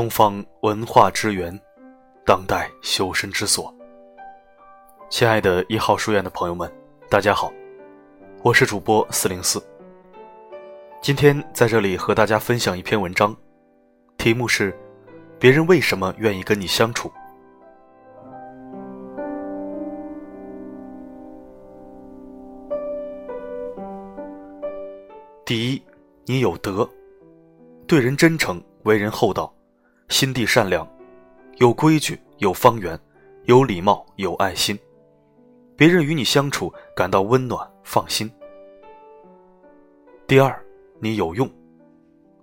东方文化之源，当代修身之所。亲爱的一号书院的朋友们，大家好，我是主播四零四。今天在这里和大家分享一篇文章，题目是：别人为什么愿意跟你相处？第一，你有德，对人真诚，为人厚道。心地善良，有规矩，有方圆，有礼貌，有爱心，别人与你相处感到温暖、放心。第二，你有用，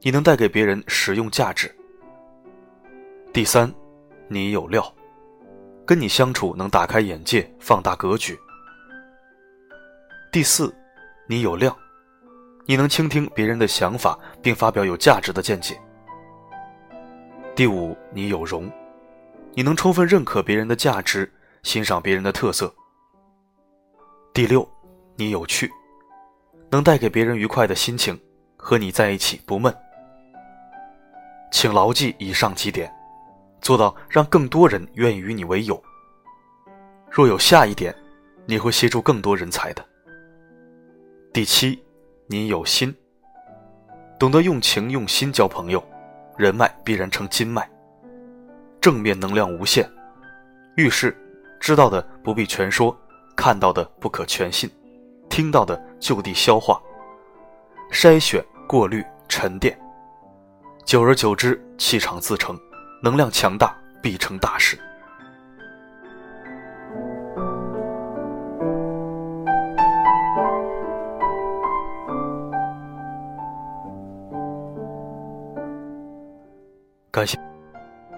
你能带给别人实用价值。第三，你有料，跟你相处能打开眼界、放大格局。第四，你有量，你能倾听别人的想法，并发表有价值的见解。第五，你有容，你能充分认可别人的价值，欣赏别人的特色。第六，你有趣，能带给别人愉快的心情，和你在一起不闷。请牢记以上几点，做到让更多人愿意与你为友。若有下一点，你会吸住更多人才的。第七，你有心，懂得用情用心交朋友。人脉必然成金脉，正面能量无限。遇事，知道的不必全说，看到的不可全信，听到的就地消化，筛选、过滤、沉淀。久而久之，气场自成，能量强大，必成大事。